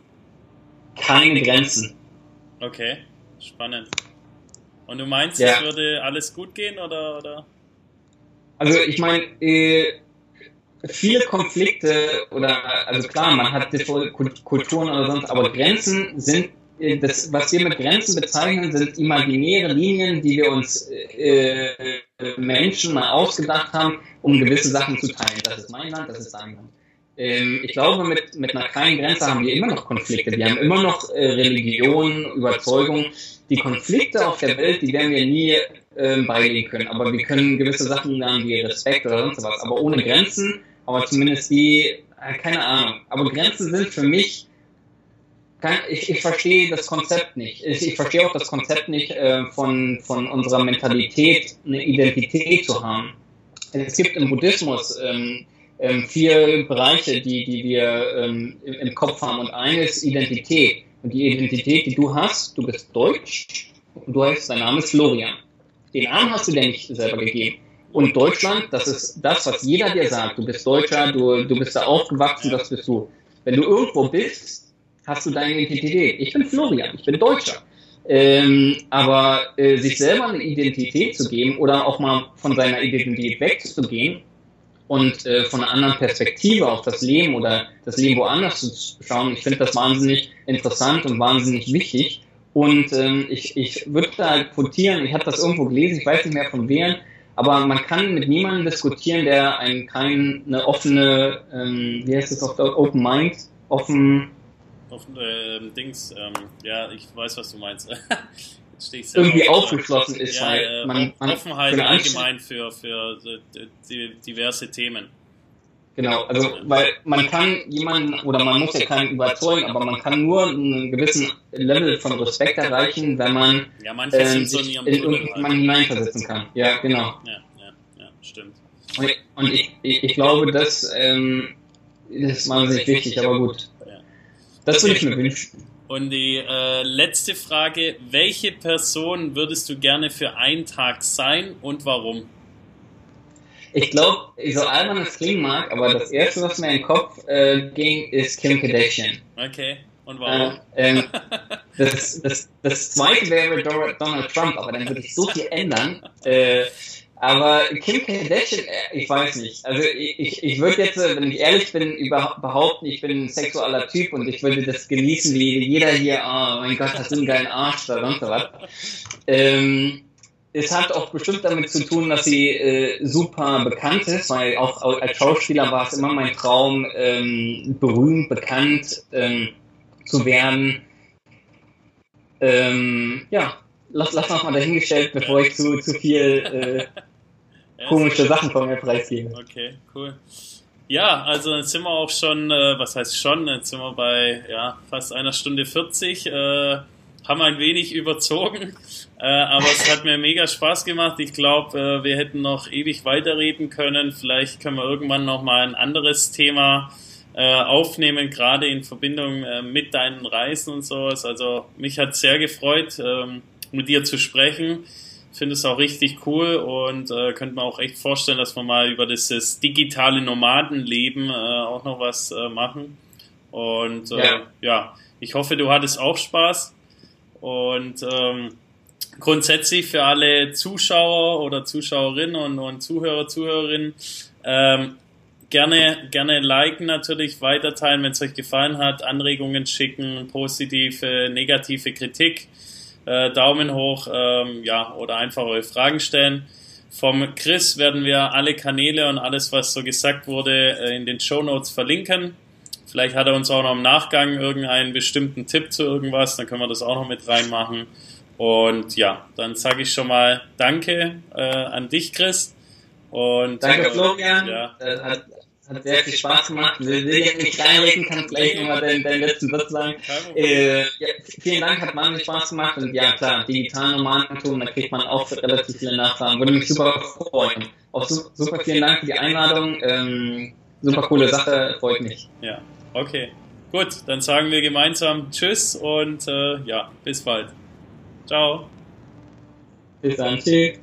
Keine Grenzen. Okay, spannend. Und du meinst, ja. es würde alles gut gehen oder? oder? Also ich meine, äh, viele Konflikte oder also klar, man hat Kulturen oder sonst, aber Grenzen sind äh, das, was wir mit Grenzen bezeichnen, sind imaginäre Linien, die wir uns äh, Menschen mal ausgedacht haben, um gewisse Sachen zu teilen. Das ist mein Land, das ist dein Land. Ähm, ich glaube, mit, mit einer kleinen Grenze haben wir immer noch Konflikte. Wir haben immer noch äh, Religion, Überzeugung. Die Konflikte auf der Welt, die werden wir nie äh, beilegen können. Aber wir können gewisse Sachen lernen wie Respekt oder sonst was. Aber ohne Grenzen, aber zumindest die, äh, keine Ahnung. Aber Grenzen sind für mich kann, ich, ich verstehe das Konzept nicht. Ich, ich verstehe auch das Konzept nicht, äh, von, von unserer Mentalität eine Identität zu haben. Es gibt im Buddhismus ähm, ähm, vier Bereiche, die, die wir ähm, im, im Kopf haben. Und eine ist Identität. Und die Identität, die du hast, du bist Deutsch und du heißt, dein Name ist Florian. Den Namen hast du dir nicht selber gegeben. Und Deutschland, das ist das, was jeder dir sagt. Du bist Deutscher, du, du bist da aufgewachsen, das bist du. Wenn du irgendwo bist, hast du deine Identität. Ich bin Florian, ich bin Deutscher. Ähm, aber äh, sich selber eine Identität zu geben oder auch mal von seiner Identität wegzugehen und äh, von einer anderen Perspektive auf das Leben oder das Leben woanders zu schauen, ich finde das wahnsinnig interessant und wahnsinnig wichtig. Und ähm, ich, ich würde da quotieren, ich habe das irgendwo gelesen, ich weiß nicht mehr von wem, aber man kann mit niemandem diskutieren, der einen keine offene, ähm, wie heißt das auf Open Mind, offen auf ähm, Dings, ähm, ja, ich weiß, was du meinst. <laughs> Irgendwie aufgeschlossen ist, ja, äh, man, man Offenheit allgemein für, für die, diverse Themen. Genau, also weil man kann jemanden oder man muss ja keinen überzeugen, aber man kann nur einen gewissen Level von Respekt erreichen, wenn man ja, äh, so in, in irgendjemanden halt. hineinversetzen kann. Ja, genau. Ja, ja, ja stimmt. Und, und ich, ich, ich, glaube, das ähm, ist wahnsinnig wichtig, aber gut. Das würde ich mir wünschen. Und die äh, letzte Frage, welche Person würdest du gerne für einen Tag sein und warum? ich glaube, so albern es klingen mag, aber das erste, was mir in den Kopf äh, ging, ist Kim Kardashian. Okay. Und warum? Äh, ähm, <laughs> das, das, das zweite wäre Donald Trump, aber dann würde ich so viel ändern. Äh, aber Kim Kardashian, äh, ich weiß nicht. Also ich, ich würde jetzt, wenn ich ehrlich bin, behaupten, ich bin ein sexueller Typ und ich würde das genießen, wie jeder hier, oh mein Gott, hast du einen geilen Arsch oder sonst was. Ähm, es hat auch bestimmt damit zu tun, dass sie äh, super bekannt ist, weil auch als Schauspieler war es immer mein Traum, ähm, berühmt, bekannt ähm, zu werden. Ähm, ja, lass, lass noch mal dahingestellt, bevor ich zu, zu viel äh, komische Sachen von mir preisgebe. Okay, cool. Ja, also jetzt sind wir auch schon, äh, was heißt schon, jetzt sind wir bei ja, fast einer Stunde 40. Äh, haben ein wenig überzogen, äh, aber es hat mir mega Spaß gemacht. Ich glaube, äh, wir hätten noch ewig weiterreden können. Vielleicht können wir irgendwann noch mal ein anderes Thema äh, aufnehmen, gerade in Verbindung äh, mit deinen Reisen und sowas. Also mich hat sehr gefreut, ähm, mit dir zu sprechen. Finde es auch richtig cool und äh, könnte mir auch echt vorstellen, dass wir mal über dieses digitale Nomadenleben äh, auch noch was äh, machen. Und äh, ja. ja, ich hoffe, du hattest auch Spaß. Und ähm, grundsätzlich für alle Zuschauer oder Zuschauerinnen und, und Zuhörer, Zuhörerinnen, ähm, gerne, gerne liken natürlich, weiterteilen, wenn es euch gefallen hat, Anregungen schicken, positive, negative Kritik, äh, Daumen hoch, ähm, ja, oder einfach eure Fragen stellen. Vom Chris werden wir alle Kanäle und alles, was so gesagt wurde, äh, in den Show Notes verlinken. Vielleicht hat er uns auch noch im Nachgang irgendeinen bestimmten Tipp zu irgendwas, dann können wir das auch noch mit reinmachen. Und ja, dann sage ich schon mal Danke äh, an dich, Chris. Und Danke, Florian. Ja. Das hat, hat sehr viel Spaß gemacht. Will, will jetzt nicht reinreden, kann gleich nochmal deinen, deinen letzten Satz sagen. Äh, ja, vielen Dank, hat wahnsinnig Spaß gemacht. Und ja, klar, digital Nomadentum, da kriegt man auch relativ viele Nachfragen. Würde mich super freuen. Auch super vielen Dank für die Einladung. Ähm, super coole Sache, freut mich. Ja. Okay, gut, dann sagen wir gemeinsam Tschüss und äh, ja, bis bald. Ciao. Bis dann. Tschüss.